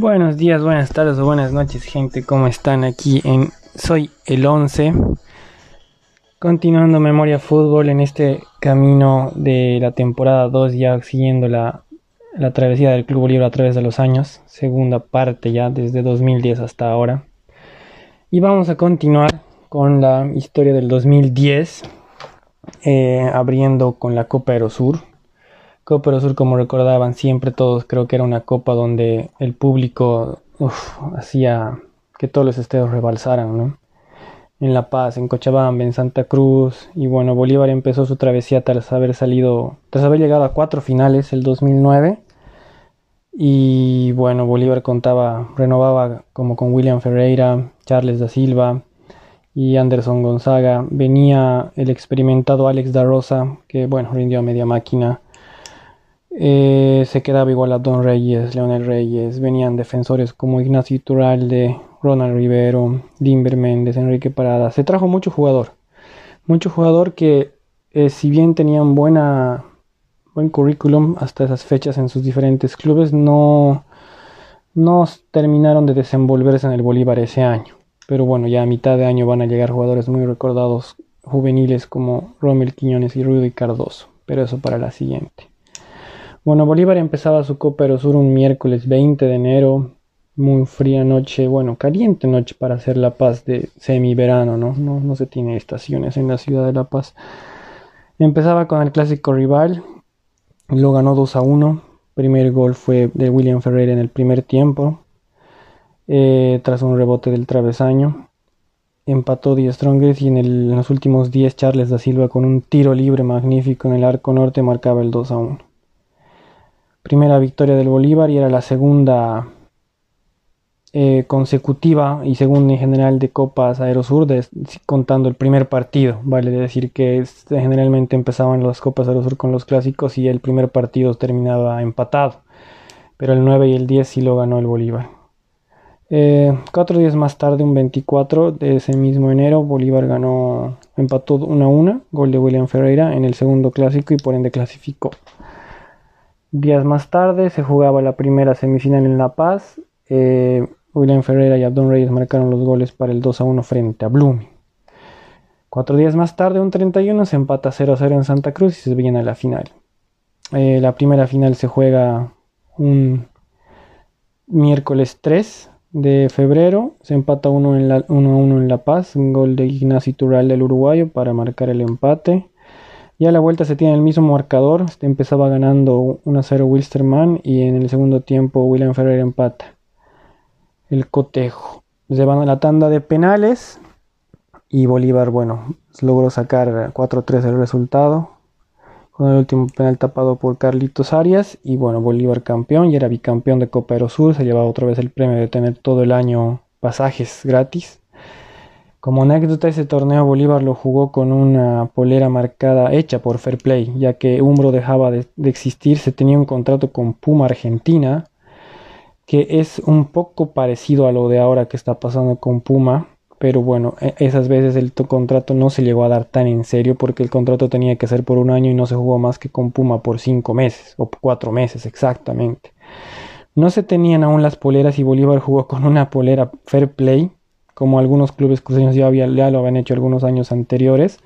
Buenos días, buenas tardes o buenas noches, gente. ¿Cómo están aquí en Soy el 11? Continuando Memoria Fútbol en este camino de la temporada 2, ya siguiendo la, la travesía del Club Bolívar a través de los años. Segunda parte ya desde 2010 hasta ahora. Y vamos a continuar con la historia del 2010, eh, abriendo con la Copa Aerosur. Copa Aerosur, como recordaban siempre todos, creo que era una copa donde el público hacía que todos los estadios rebalsaran, ¿no? En La Paz, en Cochabamba, en Santa Cruz, y bueno, Bolívar empezó su travesía tras haber salido, tras haber llegado a cuatro finales el 2009. Y bueno, Bolívar contaba, renovaba como con William Ferreira, Charles da Silva, y Anderson Gonzaga. Venía el experimentado Alex da Rosa, que bueno, rindió a media máquina. Eh, se quedaba igual a Don Reyes, Leonel Reyes. Venían defensores como Ignacio Iturralde, Ronald Rivero, Dimber Méndez, Enrique Parada. Se trajo mucho jugador. Mucho jugador que, eh, si bien tenían buena, buen currículum hasta esas fechas en sus diferentes clubes, no, no terminaron de desenvolverse en el Bolívar ese año. Pero bueno, ya a mitad de año van a llegar jugadores muy recordados juveniles como Rommel Quiñones y Rudy Cardoso. Pero eso para la siguiente. Bueno, Bolívar empezaba su Copa Sur un miércoles 20 de enero. Muy fría noche, bueno, caliente noche para hacer La Paz de semi-verano, ¿no? ¿no? No se tiene estaciones en la ciudad de La Paz. Empezaba con el clásico rival, lo ganó 2 a 1. Primer gol fue de William Ferreira en el primer tiempo. Eh, tras un rebote del travesaño. Empató 10 Strongest y en, los últimos 10 Charles da Silva con un tiro libre magnífico en el arco norte marcaba el 2 a 1. Primera victoria del Bolívar y era la segunda eh, consecutiva y segunda en general de Copas Aerosur, contando el primer partido. Vale decir que generalmente empezaban las Copas Aerosur con los clásicos y el primer partido terminaba empatado. Pero el 9 y el 10 sí lo ganó el Bolívar. Eh, cuatro días más tarde, un 24 de ese mismo enero, Bolívar ganó, empató 1 a 1, gol de William Ferreira en el segundo clásico y por ende clasificó. Días más tarde se jugaba la primera semifinal en La Paz. Eh, William Ferreira y Abdón Reyes marcaron los goles para el 2 a 1 frente a Blooming. Cuatro días más tarde, un 31, se empata 0 a 0 en Santa Cruz y se viene a la final. Eh, la primera final se juega un miércoles 3 de febrero. Se empata 1 a 1 en La Paz, un gol de Ignacio Tural del uruguayo para marcar el empate. Ya a la vuelta se tiene el mismo marcador. Este empezaba ganando 1 a 0 Wilstermann y en el segundo tiempo William Ferrer empata. El cotejo. Se van a la tanda de penales y Bolívar, bueno, logró sacar 4-3 el resultado con el último penal tapado por Carlitos Arias y bueno, Bolívar campeón y era bicampeón de Copa Aerosur, se llevaba otra vez el premio de tener todo el año pasajes gratis. Como anécdota, ese torneo Bolívar lo jugó con una polera marcada hecha por Fair Play, ya que Umbro dejaba de, de existir, se tenía un contrato con Puma Argentina, que es un poco parecido a lo de ahora que está pasando con Puma, pero bueno, e, esas veces el contrato no se llegó a dar tan en serio porque el contrato tenía que ser por un año y no se jugó más que con Puma por cinco meses o cuatro meses exactamente. No se tenían aún las poleras y Bolívar jugó con una polera Fair Play, como algunos clubes cruceños ya, había, ya lo habían hecho algunos años anteriores.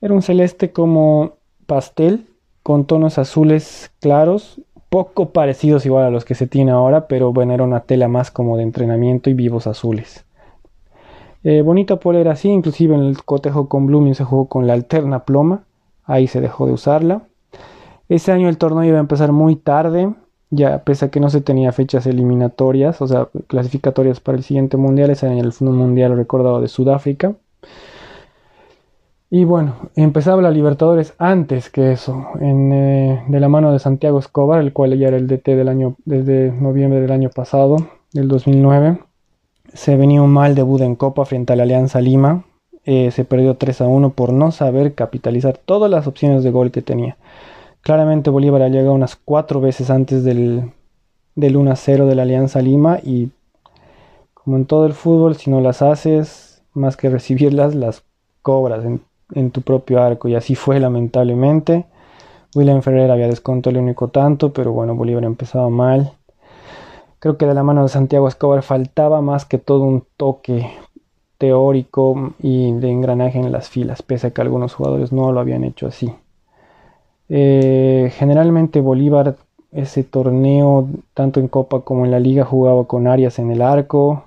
Era un celeste como pastel con tonos azules claros, poco parecidos igual a los que se tiene ahora, pero bueno, era una tela más como de entrenamiento y vivos azules. Eh, bonita polera así, inclusive en el cotejo con Blooming se jugó con la alterna ploma, ahí se dejó de usarla. Ese año el torneo iba a empezar muy tarde, ya pese a que no se tenía fechas eliminatorias, o sea, clasificatorias para el siguiente mundial, ese año el mundial recordado de Sudáfrica. Y bueno, empezaba la Libertadores antes que eso, eh, de la mano de Santiago Escobar, el cual ya era el DT del año, desde noviembre del año pasado, del 2009 se venía un mal debut en Copa frente a la Alianza Lima. Eh, se perdió 3 a 1 por no saber capitalizar todas las opciones de gol que tenía. Claramente Bolívar ha llegado unas cuatro veces antes del, del 1 a 0 de la Alianza Lima y como en todo el fútbol, si no las haces, más que recibirlas, las cobras en, en tu propio arco. Y así fue lamentablemente. William Ferrer había descontado el único tanto, pero bueno, Bolívar empezaba mal. creo que de la mano de Santiago Escobar faltaba más que todo un toque teórico y de engranaje en las filas, pese a que algunos jugadores no lo habían hecho así. Eh, generalmente Bolívar ese torneo, tanto en Copa como en la Liga, jugaba con Arias en el arco.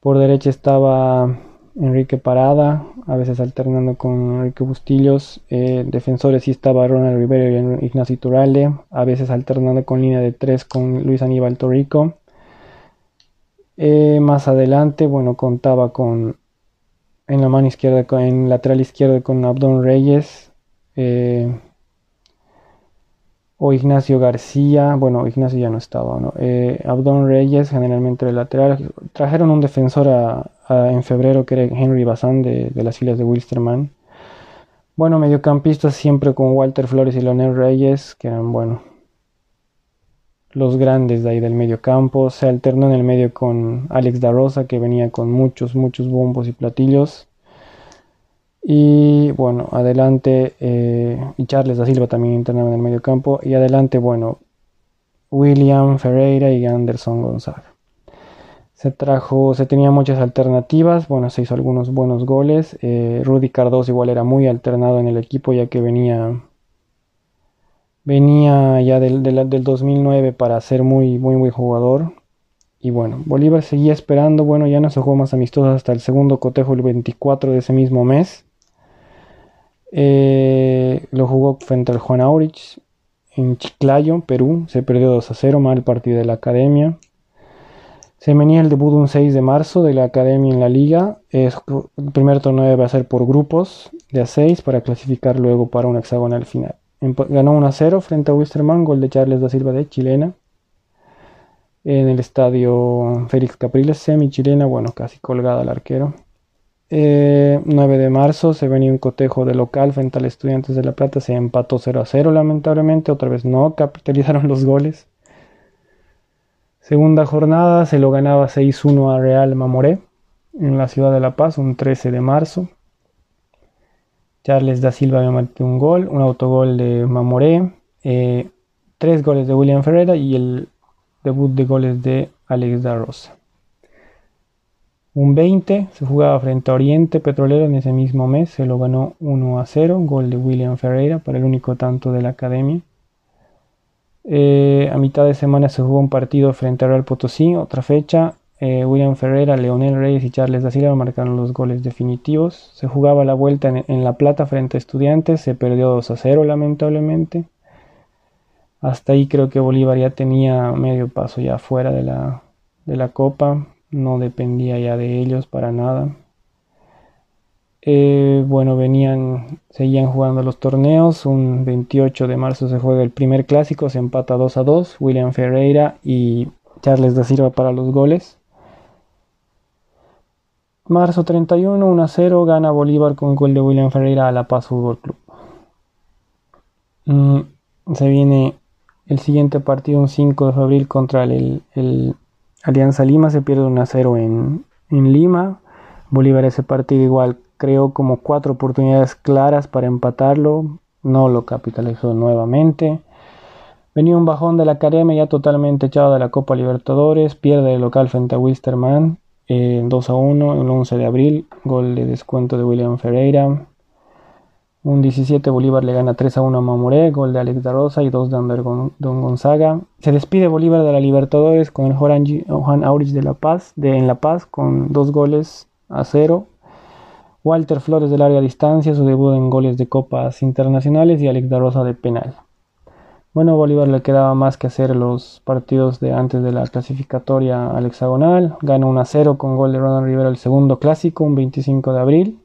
Por derecha estaba Enrique Parada, a veces alternando con Enrique Bustillos. Eh, defensores sí estaba Ronald Rivero y Ignacio Turalde, a veces alternando con línea de tres con Luis Aníbal Torrico. Eh, más adelante, bueno, contaba con en la mano izquierda, en lateral izquierdo con Abdón Reyes. O Ignacio García, bueno, Ignacio ya no estaba, ¿no? Eh, Abdón Reyes, generalmente de lateral. Trajeron un defensor en febrero que era Henry Bazán de, las filas de Wilstermann. Bueno, mediocampistas siempre con Walter Flores y Leonel Reyes, que eran, bueno, los grandes de ahí del medio campo. Se alternó en el medio con Alex da Rosa, que venía con muchos, muchos bombos y platillos. Y bueno, adelante, eh, y Charles da Silva también internaba en el medio campo. Y adelante, bueno, William Ferreira y Anderson Gonzaga. Se trajo, se tenía muchas alternativas, bueno, se hizo algunos buenos goles. Eh, Rudy Cardoso igual era muy alternado en el equipo ya que venía, venía ya del, del, 2009 para ser muy, muy, muy jugador. Y bueno, Bolívar seguía esperando, bueno, ya no se jugó más amistosos hasta el segundo cotejo el 24 de ese mismo mes. Eh, lo jugó frente al Juan Aurich en Chiclayo, Perú. Se perdió 2 a 0, mal partido de la academia. Se venía el debut un 6 de marzo de la academia en la liga. el primer torneo va a ser por grupos de a 6 para clasificar luego para un hexagonal final. Ganó 1 a 0 frente a Wisterman, gol de Charles da Silva de chilena. En el estadio Félix Capriles, semi chilena, bueno, casi colgada al arquero. 9 eh, de marzo se venía un cotejo de local frente al Estudiantes de La Plata, se empató 0 a 0 lamentablemente, otra vez no capitalizaron los goles. Segunda jornada se lo ganaba 6-1 a Real Mamoré en la ciudad de La Paz, un 13 de marzo. Charles da Silva había metido un gol, un autogol de Mamoré, eh, tres goles de William Ferreira y el debut de goles de Alex da Rosa. Un 20 se jugaba frente a Oriente Petrolero en ese mismo mes, se lo ganó 1 a 0, gol de William Ferreira para el único tanto de la academia. Eh, a mitad de semana se jugó un partido frente a Real Potosí, otra fecha. Eh, William Ferreira, Leonel Reyes y Charles da Silva marcaron los goles definitivos. Se jugaba la vuelta en, La Plata frente a Estudiantes, se perdió 2 a 0 lamentablemente. Hasta ahí creo que Bolívar ya tenía medio paso ya fuera de la, de la Copa no dependía ya de ellos para nada. Eh, bueno, venían, seguían jugando los torneos. Un 28 de marzo se juega el primer clásico, se empata 2 a 2. William Ferreira y Charles da Silva para los goles. Marzo 31, 1 a 0, gana Bolívar con gol de William Ferreira a La Paz Fútbol Club. Mm, se viene el siguiente partido, un 5 de abril, contra el Alianza Lima se pierde un a 0 en, Lima. Bolívar ese partido igual creó como cuatro oportunidades claras para empatarlo. No lo capitalizó nuevamente. Venía un bajón de la academia ya totalmente echado de la Copa Libertadores. Pierde el local frente a Wisterman. 2 eh, a 1 el 11 de abril. Gol de descuento de William Ferreira. Un 17 Bolívar le gana 3 a 1 a Mamoré, gol de Alex da Rosa y 2 de Ander Don Gonzaga. Se despide Bolívar de la Libertadores con el Juan Aurich de La Paz, de en La Paz con 2 goles a 0. Walter Flores de larga distancia, su debut en goles de copas internacionales y Alex da Rosa de penal. Bueno, Bolívar le quedaba más que hacer los partidos de antes de la clasificatoria al hexagonal. Gana 1 a 0 con gol de Ronald Rivera el segundo clásico, un 25 de abril.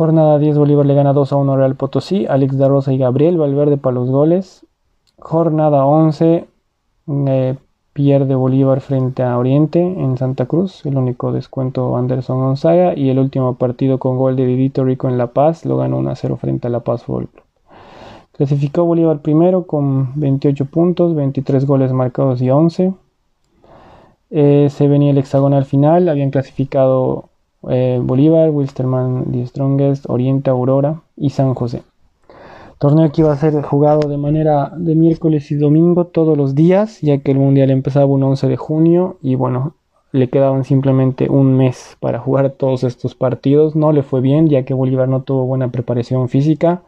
Jornada 10 Bolívar le gana 2 a 1 Real Potosí, Alex da Rosa y Gabriel Valverde para los goles. Jornada 11 eh, pierde Bolívar frente a Oriente en Santa Cruz, el único descuento Anderson Gonzaga y el último partido con gol de Didito Rico en La Paz lo ganó 1 a 0 frente a La Paz Fútbol. Clasificó Bolívar primero con 28 puntos, 23 goles marcados y 11. Eh, se venía el hexagonal final, habían clasificado eh, Bolívar, Wilstermann, The Strongest, Oriente, Aurora y San José. Torneo que iba a ser jugado de manera de miércoles y domingo todos los días, ya que el Mundial empezaba un 11 de junio y bueno, le quedaban simplemente un mes para jugar todos estos partidos. No le fue bien, ya que Bolívar no tuvo buena preparación física.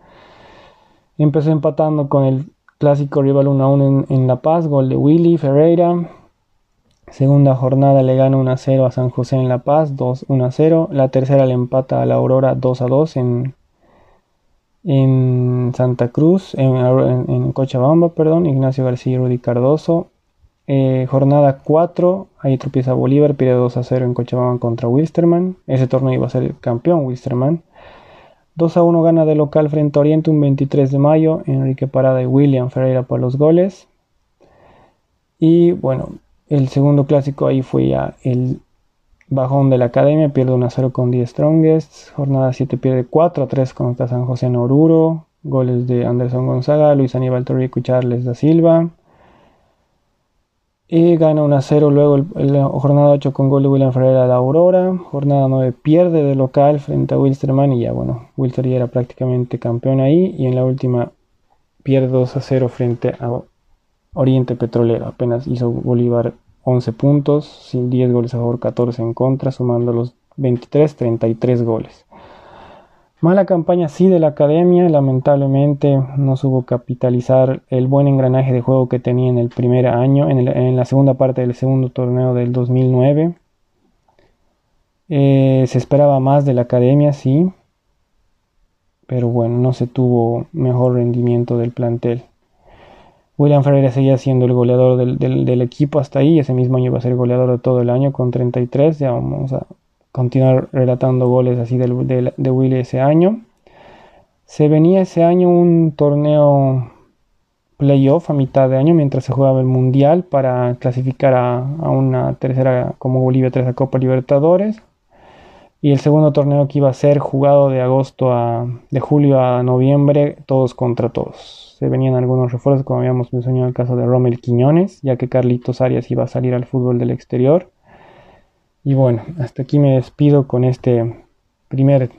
Empezó empatando con el clásico rival 1 a 1 en, La Paz, gol de Willy Ferreira. Segunda jornada le gana 1 a 0 a San José en La Paz, 2 1 a 0. La tercera le empata a la Aurora 2 a 2 en, en Santa Cruz, en, en, Cochabamba, perdón, Ignacio García y Rudy Cardoso. Eh, jornada 4, ahí tropieza Bolívar, pierde 2 a 0 en Cochabamba contra Wilstermann. Ese torneo iba a ser el campeón Wilstermann. 2 a 1 gana de local frente a Oriente un 23 de mayo. Enrique Parada y William Ferreira por los goles. Y bueno, el segundo clásico ahí fue ya el bajón de la academia. Pierde 1 a 0 con 10 Strongest. Jornada 7 pierde 4 a 3 contra San José Noruro. Goles de Anderson Gonzaga, Luis Aníbal Torrico y Charles da Silva. Y gana 1 a 0 luego la jornada 8 con gol de William Ferreira de Aurora. Jornada 9 pierde de local frente a Wilstermann y ya bueno, Wilster ya era prácticamente campeón ahí. Y en la última pierde 2 a 0 frente a Oriente Petrolero. Apenas hizo Bolívar 11 puntos, sin 10 goles a favor, 14 en contra, sumando los 23, 33 goles. Mala campaña sí de la academia, lamentablemente no supo capitalizar el buen engranaje de juego que tenía en el primer año, en, la segunda parte del segundo torneo del 2009. Eh, se esperaba más de la academia, sí, pero bueno, no se tuvo mejor rendimiento del plantel. William Ferreira seguía siendo el goleador del, equipo hasta ahí, ese mismo año iba a ser goleador de todo el año con 33, ya vamos a continuar relatando goles así de, de, Willy ese año. Se venía ese año un torneo playoff a mitad de año mientras se jugaba el Mundial para clasificar a, una tercera como Bolivia tercera Copa Libertadores. Y el segundo torneo que iba a ser jugado de agosto a de julio a noviembre, todos contra todos. Se venían algunos refuerzos, como habíamos mencionado el caso de Rommel Quiñones, ya que Carlitos Arias iba a salir al fútbol del exterior. Y bueno, hasta aquí me despido con este primer,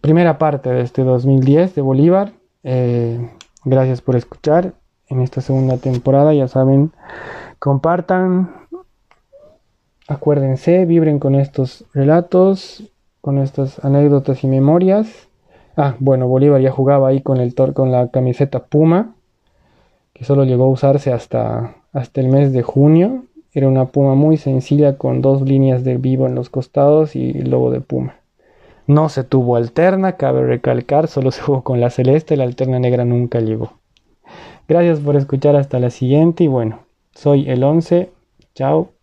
primera parte de este 2010 de Bolívar. Eh, gracias por escuchar en esta segunda temporada. Ya saben, compartan, acuérdense, vibren con estos relatos, con estas anécdotas y memorias. Ah, bueno, Bolívar ya jugaba ahí con, el con la camiseta Puma, que solo llegó a usarse hasta, hasta el mes de junio. Era una puma muy sencilla con dos líneas de vivo en los costados y logo de puma. No se tuvo alterna, cabe recalcar, solo se jugó con la celeste, la alterna negra nunca llegó. Gracias por escuchar hasta la siguiente y bueno, soy el 11, chao.